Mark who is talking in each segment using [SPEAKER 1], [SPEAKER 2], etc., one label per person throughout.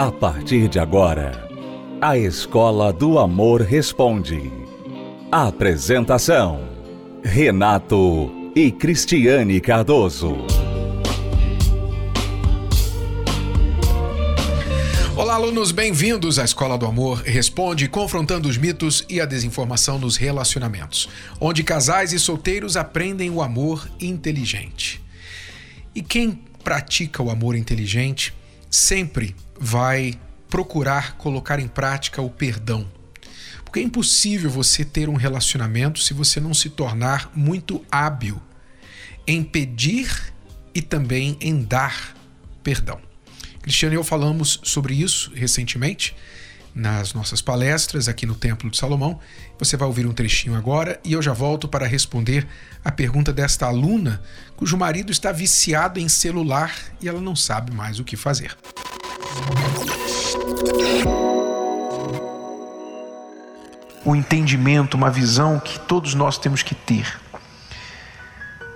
[SPEAKER 1] A partir de agora, a Escola do Amor Responde. Apresentação: Renato e Cristiane Cardoso.
[SPEAKER 2] Olá, alunos, bem-vindos à Escola do Amor Responde, confrontando os mitos e a desinformação nos relacionamentos, onde casais e solteiros aprendem o amor inteligente. E quem pratica o amor inteligente sempre vai procurar colocar em prática o perdão. Porque é impossível você ter um relacionamento se você não se tornar muito hábil em pedir e também em dar perdão. Cristiano e eu falamos sobre isso recentemente nas nossas palestras aqui no Templo de Salomão. Você vai ouvir um trechinho agora e eu já volto para responder a pergunta desta aluna cujo marido está viciado em celular e ela não sabe mais o que fazer. O entendimento, uma visão que todos nós temos que ter.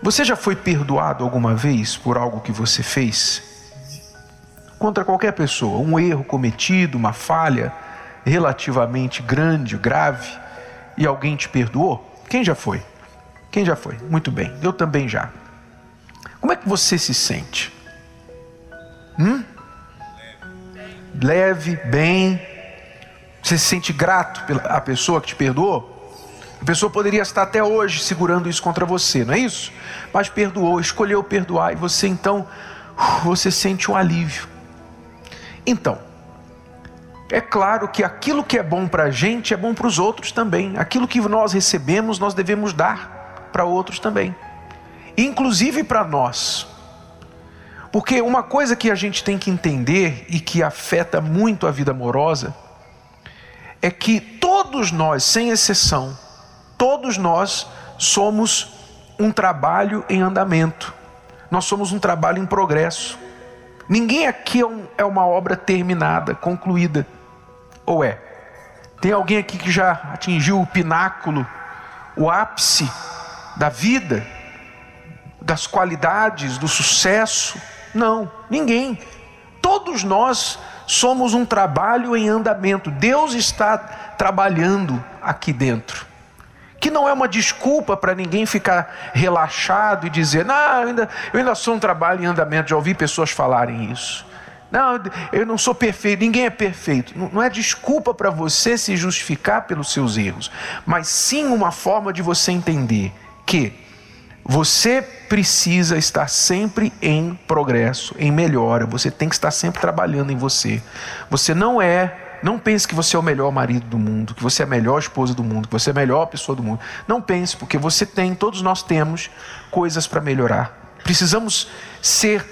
[SPEAKER 2] Você já foi perdoado alguma vez por algo que você fez? Contra qualquer pessoa, um erro cometido, uma falha relativamente grande, grave, e alguém te perdoou? Quem já foi? Quem já foi? Muito bem, eu também já. Como é que você se sente? Hum? Leve, bem. Você se sente grato pela pessoa que te perdoou? A pessoa poderia estar até hoje segurando isso contra você, não é isso? Mas perdoou, escolheu perdoar e você então você sente um alívio. Então, é claro que aquilo que é bom para a gente é bom para os outros também. Aquilo que nós recebemos, nós devemos dar para outros também, inclusive para nós. Porque uma coisa que a gente tem que entender e que afeta muito a vida amorosa é que todos nós, sem exceção, todos nós somos um trabalho em andamento. Nós somos um trabalho em progresso. Ninguém aqui é, é uma obra terminada, concluída. Ou é? Tem alguém aqui que já atingiu o pináculo, o ápice da vida, das qualidades, do sucesso? Não, ninguém. Todos nós somos um trabalho em andamento. Deus está trabalhando aqui dentro. Que não é uma desculpa para ninguém ficar relaxado e dizer, não, eu ainda, eu ainda sou um trabalho em andamento. Já ouvi pessoas falarem isso. Não, eu não sou perfeito, ninguém é perfeito. Não é desculpa para você se justificar pelos seus erros, mas sim uma forma de você entender que você precisa estar sempre em progresso, em melhora. Você tem que estar sempre trabalhando em você. Você não é, não pense que você é o melhor marido do mundo, que você é a melhor esposa do mundo, que você é a melhor pessoa do mundo. Não pense, porque você tem, todos nós temos coisas para melhorar. Precisamos ser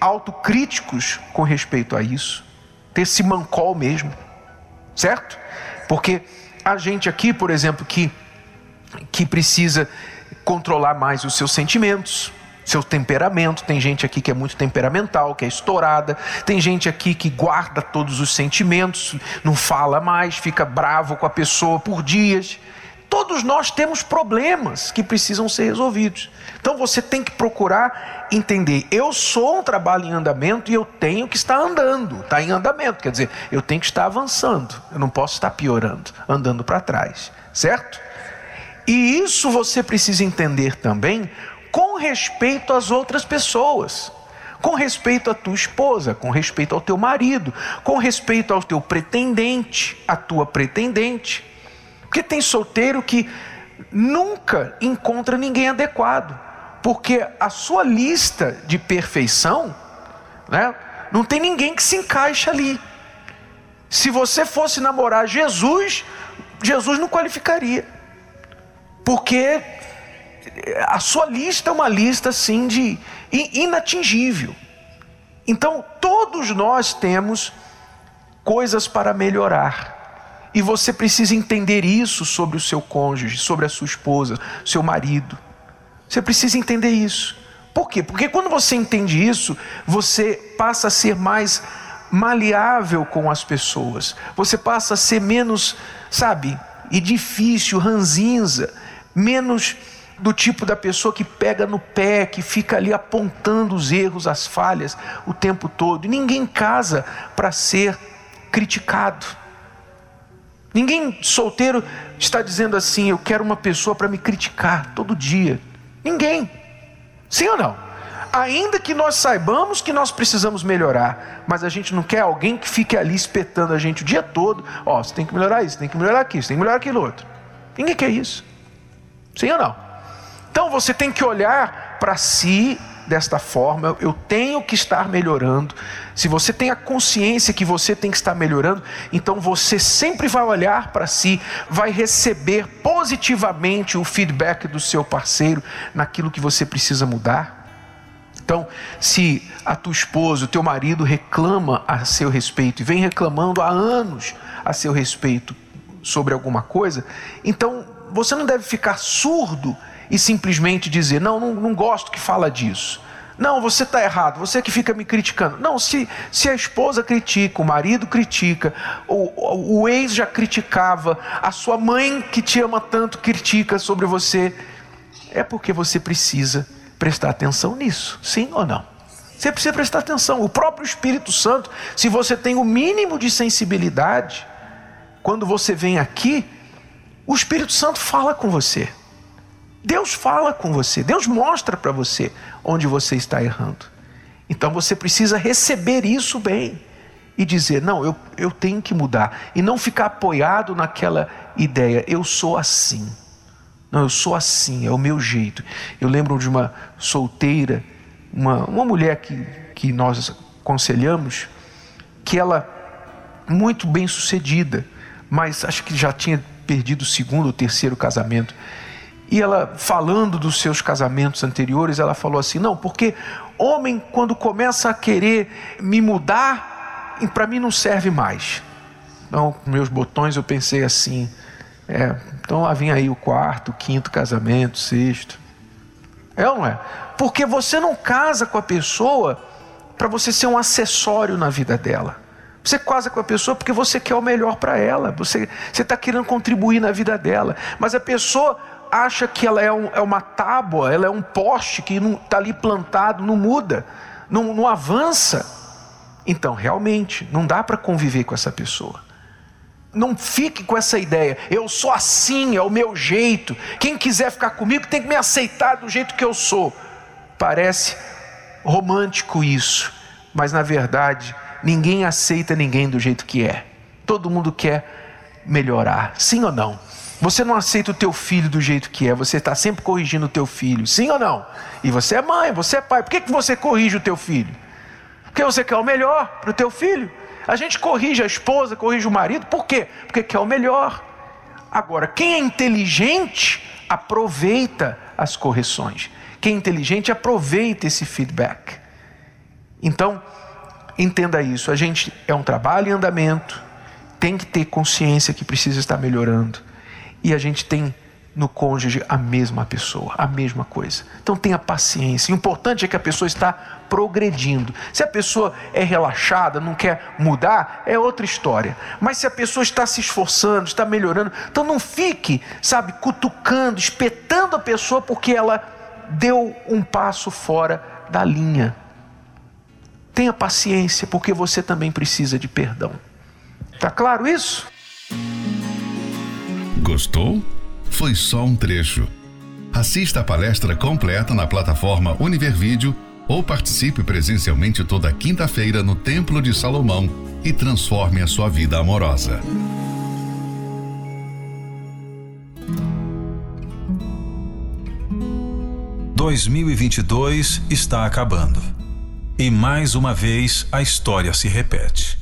[SPEAKER 2] autocríticos com respeito a isso, ter esse mancol mesmo, certo? Porque a gente aqui, por exemplo, que que precisa controlar mais os seus sentimentos, seu temperamento. Tem gente aqui que é muito temperamental, que é estourada. Tem gente aqui que guarda todos os sentimentos, não fala mais, fica bravo com a pessoa por dias. Todos nós temos problemas que precisam ser resolvidos. Então você tem que procurar entender: eu sou um trabalho em andamento e eu tenho que estar andando. Está em andamento, quer dizer, eu tenho que estar avançando. Eu não posso estar piorando, andando para trás, certo? E isso você precisa entender também com respeito às outras pessoas, com respeito à tua esposa, com respeito ao teu marido, com respeito ao teu pretendente, à tua pretendente. Porque tem solteiro que nunca encontra ninguém adequado, porque a sua lista de perfeição, né, não tem ninguém que se encaixa ali. Se você fosse namorar Jesus, Jesus não qualificaria porque a sua lista é uma lista assim de inatingível. Então, todos nós temos coisas para melhorar. E você precisa entender isso sobre o seu cônjuge, sobre a sua esposa, seu marido. Você precisa entender isso. Por quê? Porque quando você entende isso, você passa a ser mais maleável com as pessoas. Você passa a ser menos, sabe, e difícil, ranzinza menos do tipo da pessoa que pega no pé, que fica ali apontando os erros, as falhas o tempo todo. Ninguém casa para ser criticado. Ninguém solteiro está dizendo assim: eu quero uma pessoa para me criticar todo dia. Ninguém. Sim ou não? Ainda que nós saibamos que nós precisamos melhorar, mas a gente não quer alguém que fique ali espetando a gente o dia todo. Ó, oh, você tem que melhorar isso, tem que melhorar aquilo, você tem que melhorar aquilo outro. Ninguém quer isso. Sim ou não? Então você tem que olhar para si desta forma, eu tenho que estar melhorando. Se você tem a consciência que você tem que estar melhorando, então você sempre vai olhar para si, vai receber positivamente o feedback do seu parceiro naquilo que você precisa mudar. Então, se a tua esposa, o teu marido reclama a seu respeito e vem reclamando há anos a seu respeito sobre alguma coisa, então você não deve ficar surdo e simplesmente dizer: não, não, não gosto que fala disso. Não, você está errado, você que fica me criticando. Não, se, se a esposa critica, o marido critica, o, o ex já criticava, a sua mãe que te ama tanto critica sobre você, é porque você precisa prestar atenção nisso, sim ou não? Você precisa prestar atenção. O próprio Espírito Santo, se você tem o mínimo de sensibilidade, quando você vem aqui, o Espírito Santo fala com você. Deus fala com você, Deus mostra para você onde você está errando. Então você precisa receber isso bem e dizer: não, eu, eu tenho que mudar. E não ficar apoiado naquela ideia, eu sou assim. Não, eu sou assim, é o meu jeito. Eu lembro de uma solteira, uma, uma mulher que, que nós aconselhamos, que ela, muito bem sucedida, mas acho que já tinha perdido o segundo ou terceiro casamento. E ela, falando dos seus casamentos anteriores, ela falou assim: não, porque homem, quando começa a querer me mudar, para mim não serve mais. Então, com meus botões, eu pensei assim: é, então lá vem aí o quarto, quinto casamento, sexto. É ou não é? Porque você não casa com a pessoa para você ser um acessório na vida dela. Você casa com a pessoa porque você quer o melhor para ela, você está querendo contribuir na vida dela. Mas a pessoa acha que ela é, um, é uma tábua, ela é um poste que está ali plantado, não muda, não, não avança. Então, realmente, não dá para conviver com essa pessoa. Não fique com essa ideia, eu sou assim, é o meu jeito. Quem quiser ficar comigo tem que me aceitar do jeito que eu sou. Parece romântico isso, mas na verdade, ninguém aceita ninguém do jeito que é. Todo mundo quer melhorar, sim ou não? Você não aceita o teu filho do jeito que é, você está sempre corrigindo o teu filho, sim ou não? E você é mãe, você é pai, por que, que você corrige o teu filho? Porque você quer o melhor para o teu filho. A gente corrige a esposa, corrige o marido, por quê? Porque quer o melhor. Agora, quem é inteligente aproveita as correções. Quem é inteligente aproveita esse feedback. Então, entenda isso. A gente é um trabalho em andamento, tem que ter consciência que precisa estar melhorando e a gente tem no cônjuge a mesma pessoa, a mesma coisa. Então tenha paciência. O importante é que a pessoa está progredindo. Se a pessoa é relaxada, não quer mudar, é outra história. Mas se a pessoa está se esforçando, está melhorando, então não fique, sabe, cutucando, espetando a pessoa porque ela deu um passo fora da linha. Tenha paciência, porque você também precisa de perdão. Tá claro isso?
[SPEAKER 1] Gostou? Foi só um trecho. Assista a palestra completa na plataforma Univervídeo ou participe presencialmente toda quinta-feira no Templo de Salomão e transforme a sua vida amorosa.
[SPEAKER 3] ...2022 está acabando. E mais uma vez a história se repete.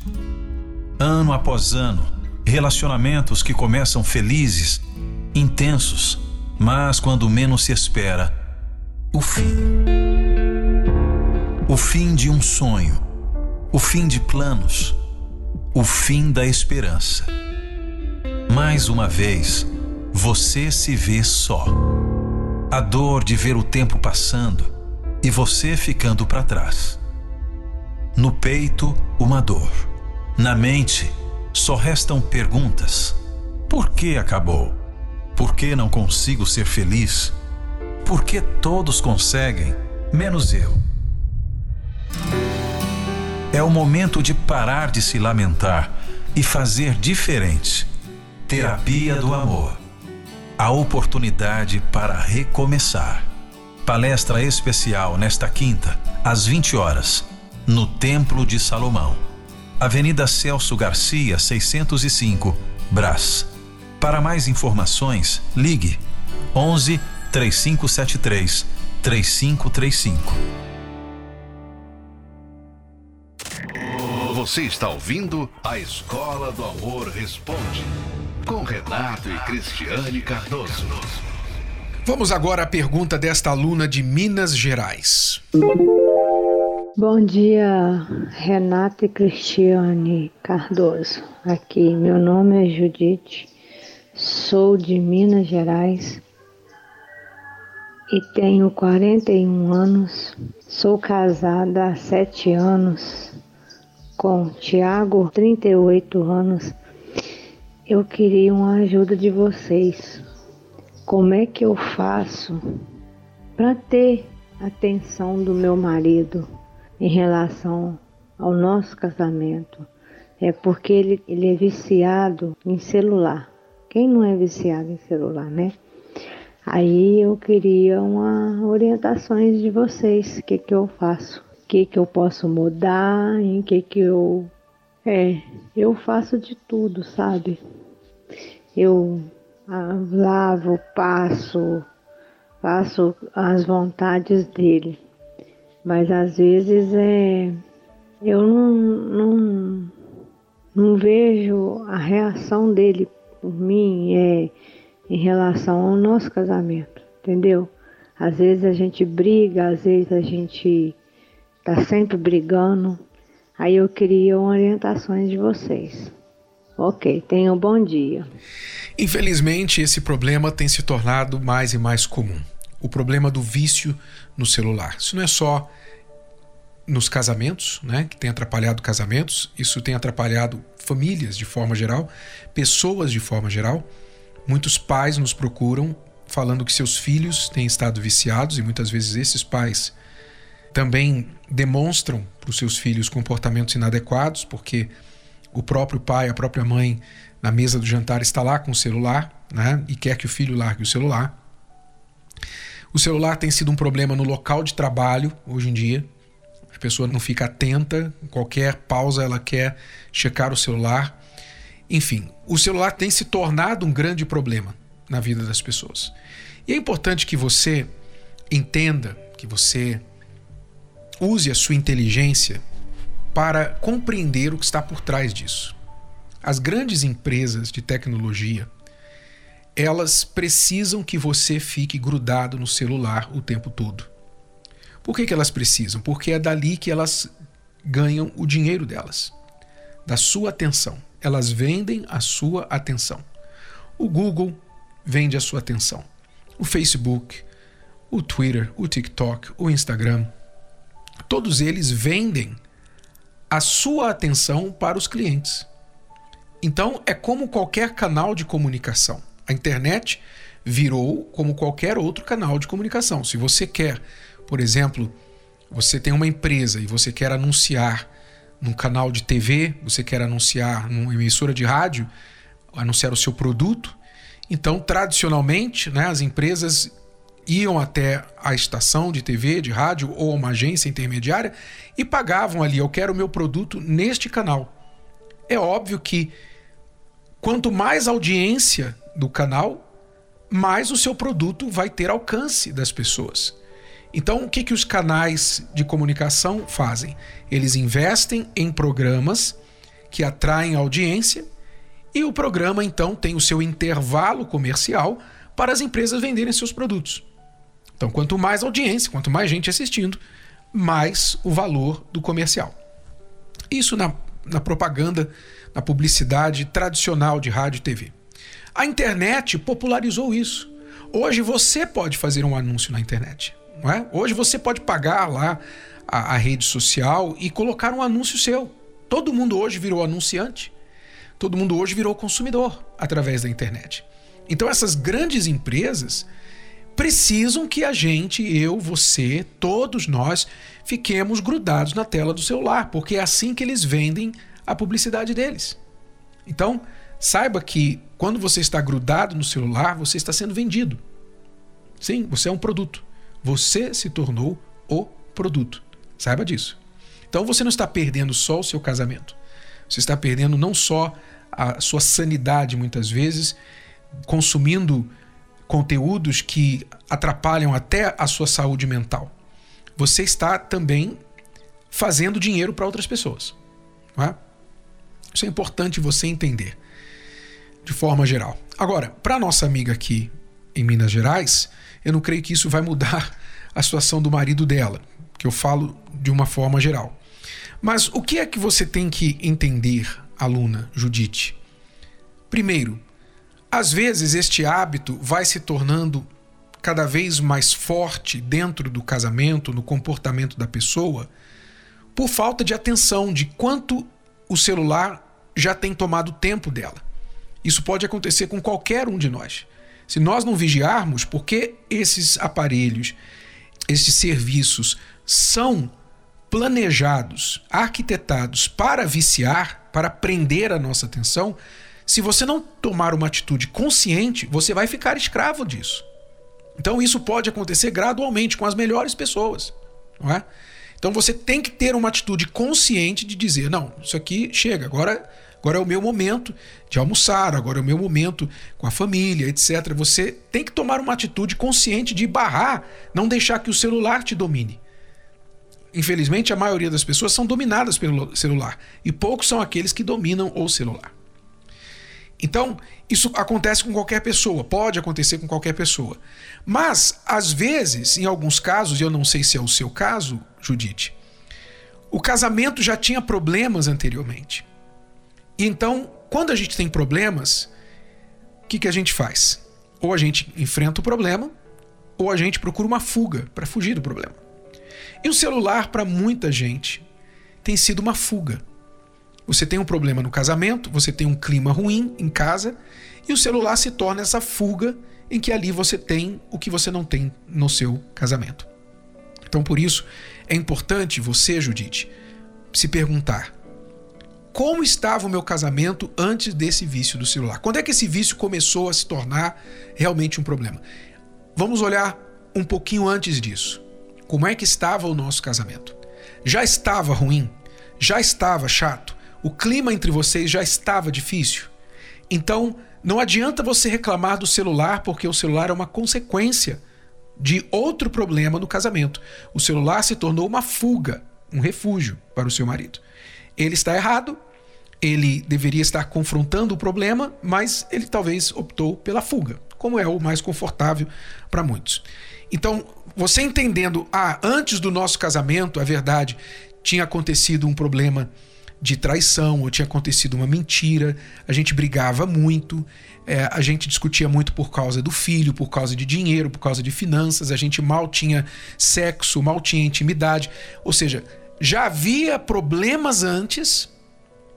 [SPEAKER 3] Ano após ano, relacionamentos que começam felizes, intensos, mas quando menos se espera, o fim. O fim de um sonho, o fim de planos, o fim da esperança. Mais uma vez, você se vê só. A dor de ver o tempo passando e você ficando para trás. No peito, uma dor. Na mente, só restam perguntas. Por que acabou? Por que não consigo ser feliz? Por que todos conseguem, menos eu? É o momento de parar de se lamentar, e fazer diferente. Terapia do Amor. A oportunidade para recomeçar. Palestra especial nesta quinta, às 20 horas, no Templo de Salomão. Avenida Celso Garcia, 605, Brás. Para mais informações, ligue 11 3573 3535.
[SPEAKER 1] Você está ouvindo a Escola do Amor Responde, com Renato e Cristiane Cardoso.
[SPEAKER 2] Vamos agora à pergunta desta aluna de Minas Gerais.
[SPEAKER 4] Bom dia, Renata e Cristiane Cardoso. Aqui, meu nome é Judite, sou de Minas Gerais e tenho 41 anos. Sou casada há 7 anos com Tiago, 38 anos. Eu queria uma ajuda de vocês. Como é que eu faço para ter atenção do meu marido? Em relação ao nosso casamento é porque ele, ele é viciado em celular. Quem não é viciado em celular, né? Aí eu queria uma orientações de vocês, o que que eu faço, o que que eu posso mudar, em que que eu é, eu faço de tudo, sabe? Eu ah, lavo, passo, faço as vontades dele. Mas às vezes é, eu não, não, não vejo a reação dele por mim é, em relação ao nosso casamento, entendeu? Às vezes a gente briga, às vezes a gente tá sempre brigando. Aí eu queria orientações de vocês. Ok, tenham um bom dia.
[SPEAKER 2] Infelizmente, esse problema tem se tornado mais e mais comum o problema do vício no celular. Isso não é só nos casamentos, né, que tem atrapalhado casamentos, isso tem atrapalhado famílias de forma geral, pessoas de forma geral. Muitos pais nos procuram falando que seus filhos têm estado viciados e muitas vezes esses pais também demonstram para os seus filhos comportamentos inadequados, porque o próprio pai, a própria mãe, na mesa do jantar está lá com o celular né, e quer que o filho largue o celular. O celular tem sido um problema no local de trabalho hoje em dia. A pessoa não fica atenta, qualquer pausa ela quer checar o celular. Enfim, o celular tem se tornado um grande problema na vida das pessoas. E é importante que você entenda, que você use a sua inteligência para compreender o que está por trás disso. As grandes empresas de tecnologia, elas precisam que você fique grudado no celular o tempo todo. Por que, que elas precisam? Porque é dali que elas ganham o dinheiro delas, da sua atenção. Elas vendem a sua atenção. O Google vende a sua atenção. O Facebook, o Twitter, o TikTok, o Instagram, todos eles vendem a sua atenção para os clientes. Então é como qualquer canal de comunicação. A internet virou como qualquer outro canal de comunicação. Se você quer, por exemplo, você tem uma empresa e você quer anunciar num canal de TV, você quer anunciar numa emissora de rádio, anunciar o seu produto, então tradicionalmente, né, as empresas iam até a estação de TV, de rádio ou uma agência intermediária e pagavam ali, eu quero o meu produto neste canal. É óbvio que quanto mais audiência do canal, mais o seu produto vai ter alcance das pessoas. Então, o que, que os canais de comunicação fazem? Eles investem em programas que atraem audiência e o programa então tem o seu intervalo comercial para as empresas venderem seus produtos. Então, quanto mais audiência, quanto mais gente assistindo, mais o valor do comercial. Isso na, na propaganda, na publicidade tradicional de rádio e TV. A internet popularizou isso. Hoje você pode fazer um anúncio na internet. Não é? Hoje você pode pagar lá a, a rede social e colocar um anúncio seu. Todo mundo hoje virou anunciante. Todo mundo hoje virou consumidor através da internet. Então essas grandes empresas precisam que a gente, eu, você, todos nós, fiquemos grudados na tela do celular, porque é assim que eles vendem a publicidade deles. Então, saiba que quando você está grudado no celular, você está sendo vendido. Sim, você é um produto. Você se tornou o produto. Saiba disso. Então você não está perdendo só o seu casamento. Você está perdendo não só a sua sanidade, muitas vezes, consumindo conteúdos que atrapalham até a sua saúde mental. Você está também fazendo dinheiro para outras pessoas. É? Isso é importante você entender, de forma geral. Agora, para nossa amiga aqui em Minas Gerais, eu não creio que isso vai mudar a situação do marido dela, que eu falo de uma forma geral. Mas o que é que você tem que entender, aluna Judite? Primeiro, às vezes este hábito vai se tornando cada vez mais forte dentro do casamento, no comportamento da pessoa, por falta de atenção de quanto o celular já tem tomado tempo dela. Isso pode acontecer com qualquer um de nós. Se nós não vigiarmos, porque esses aparelhos, esses serviços são planejados, arquitetados para viciar, para prender a nossa atenção, se você não tomar uma atitude consciente, você vai ficar escravo disso. Então isso pode acontecer gradualmente com as melhores pessoas, não é? Então você tem que ter uma atitude consciente de dizer: não, isso aqui chega, agora, agora é o meu momento de almoçar, agora é o meu momento com a família, etc. Você tem que tomar uma atitude consciente de barrar, não deixar que o celular te domine. Infelizmente, a maioria das pessoas são dominadas pelo celular e poucos são aqueles que dominam o celular. Então, isso acontece com qualquer pessoa, pode acontecer com qualquer pessoa. Mas, às vezes, em alguns casos, e eu não sei se é o seu caso, Judite, o casamento já tinha problemas anteriormente. Então, quando a gente tem problemas, o que, que a gente faz? Ou a gente enfrenta o problema, ou a gente procura uma fuga para fugir do problema. E o celular, para muita gente, tem sido uma fuga. Você tem um problema no casamento, você tem um clima ruim em casa, e o celular se torna essa fuga em que ali você tem o que você não tem no seu casamento. Então, por isso, é importante você, Judite, se perguntar: como estava o meu casamento antes desse vício do celular? Quando é que esse vício começou a se tornar realmente um problema? Vamos olhar um pouquinho antes disso. Como é que estava o nosso casamento? Já estava ruim? Já estava chato? O clima entre vocês já estava difícil? Então, não adianta você reclamar do celular, porque o celular é uma consequência de outro problema no casamento. O celular se tornou uma fuga, um refúgio para o seu marido. Ele está errado, ele deveria estar confrontando o problema, mas ele talvez optou pela fuga, como é o mais confortável para muitos. Então, você entendendo, ah, antes do nosso casamento, é verdade, tinha acontecido um problema de traição, ou tinha acontecido uma mentira, a gente brigava muito, é, a gente discutia muito por causa do filho, por causa de dinheiro, por causa de finanças, a gente mal tinha sexo, mal tinha intimidade. Ou seja, já havia problemas antes,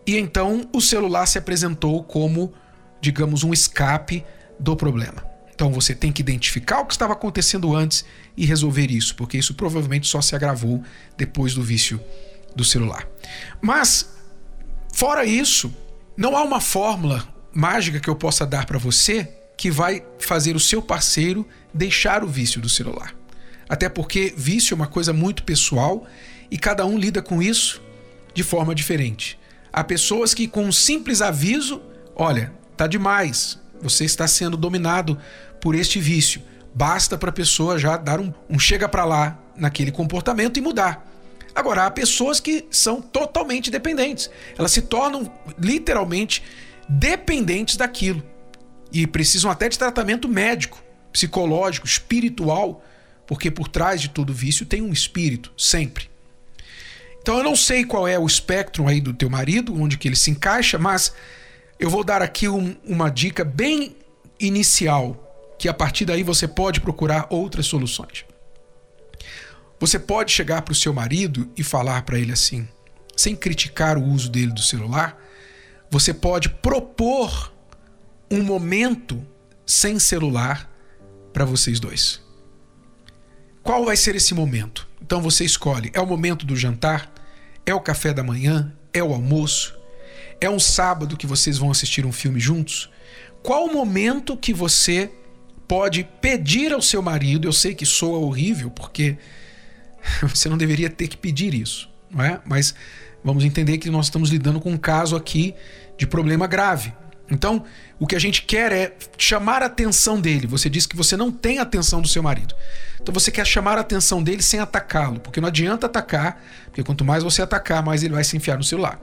[SPEAKER 2] e então o celular se apresentou como, digamos, um escape do problema. Então você tem que identificar o que estava acontecendo antes e resolver isso, porque isso provavelmente só se agravou depois do vício do celular. Mas, fora isso, não há uma fórmula mágica que eu possa dar para você que vai fazer o seu parceiro deixar o vício do celular. Até porque vício é uma coisa muito pessoal e cada um lida com isso de forma diferente. Há pessoas que, com um simples aviso, olha, tá demais, você está sendo dominado por este vício. Basta para a pessoa já dar um, um chega para lá naquele comportamento e mudar. Agora, há pessoas que são totalmente dependentes. Elas se tornam literalmente dependentes daquilo. E precisam até de tratamento médico, psicológico, espiritual, porque por trás de todo vício tem um espírito, sempre. Então eu não sei qual é o espectro aí do teu marido, onde que ele se encaixa, mas eu vou dar aqui um, uma dica bem inicial que a partir daí você pode procurar outras soluções. Você pode chegar para o seu marido e falar para ele assim, sem criticar o uso dele do celular, você pode propor um momento sem celular para vocês dois. Qual vai ser esse momento? Então você escolhe: é o momento do jantar? É o café da manhã? É o almoço? é um sábado que vocês vão assistir um filme juntos, qual o momento que você pode pedir ao seu marido? Eu sei que soa horrível, porque você não deveria ter que pedir isso, não é? Mas vamos entender que nós estamos lidando com um caso aqui de problema grave. Então, o que a gente quer é chamar a atenção dele. Você disse que você não tem a atenção do seu marido. Então você quer chamar a atenção dele sem atacá-lo, porque não adianta atacar, porque quanto mais você atacar, mais ele vai se enfiar no celular.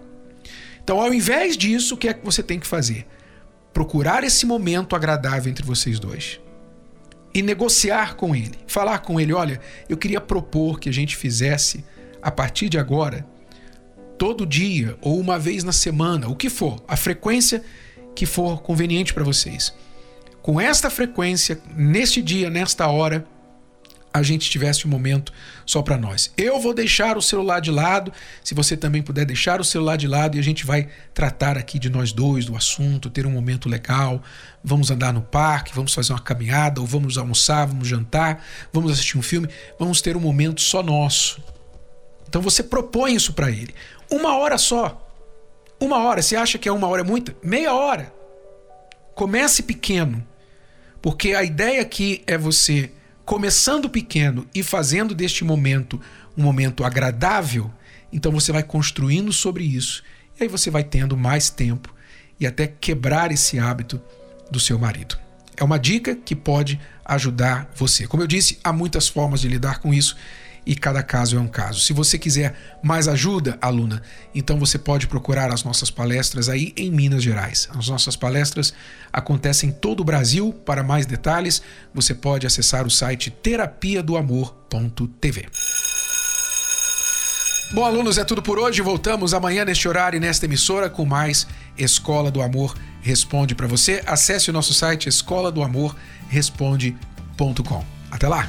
[SPEAKER 2] Então, ao invés disso, o que é que você tem que fazer? Procurar esse momento agradável entre vocês dois e negociar com ele. Falar com ele: olha, eu queria propor que a gente fizesse, a partir de agora, todo dia ou uma vez na semana, o que for, a frequência que for conveniente para vocês. Com esta frequência, neste dia, nesta hora, a gente tivesse um momento só para nós. Eu vou deixar o celular de lado, se você também puder deixar o celular de lado e a gente vai tratar aqui de nós dois, do assunto, ter um momento legal. Vamos andar no parque, vamos fazer uma caminhada, ou vamos almoçar, vamos jantar, vamos assistir um filme, vamos ter um momento só nosso. Então você propõe isso para ele. Uma hora só. Uma hora. Você acha que é uma hora é muita? Meia hora. Comece pequeno. Porque a ideia aqui é você começando pequeno e fazendo deste momento um momento agradável, então você vai construindo sobre isso. E aí você vai tendo mais tempo e até quebrar esse hábito do seu marido. É uma dica que pode ajudar você. Como eu disse, há muitas formas de lidar com isso e cada caso é um caso. Se você quiser mais ajuda, aluna, então você pode procurar as nossas palestras aí em Minas Gerais. As nossas palestras acontecem em todo o Brasil. Para mais detalhes, você pode acessar o site terapia do amor.tv. Bom, alunos, é tudo por hoje. Voltamos amanhã neste horário e nesta emissora com mais Escola do Amor Responde para você. Acesse o nosso site escola do amor responde.com. Até lá.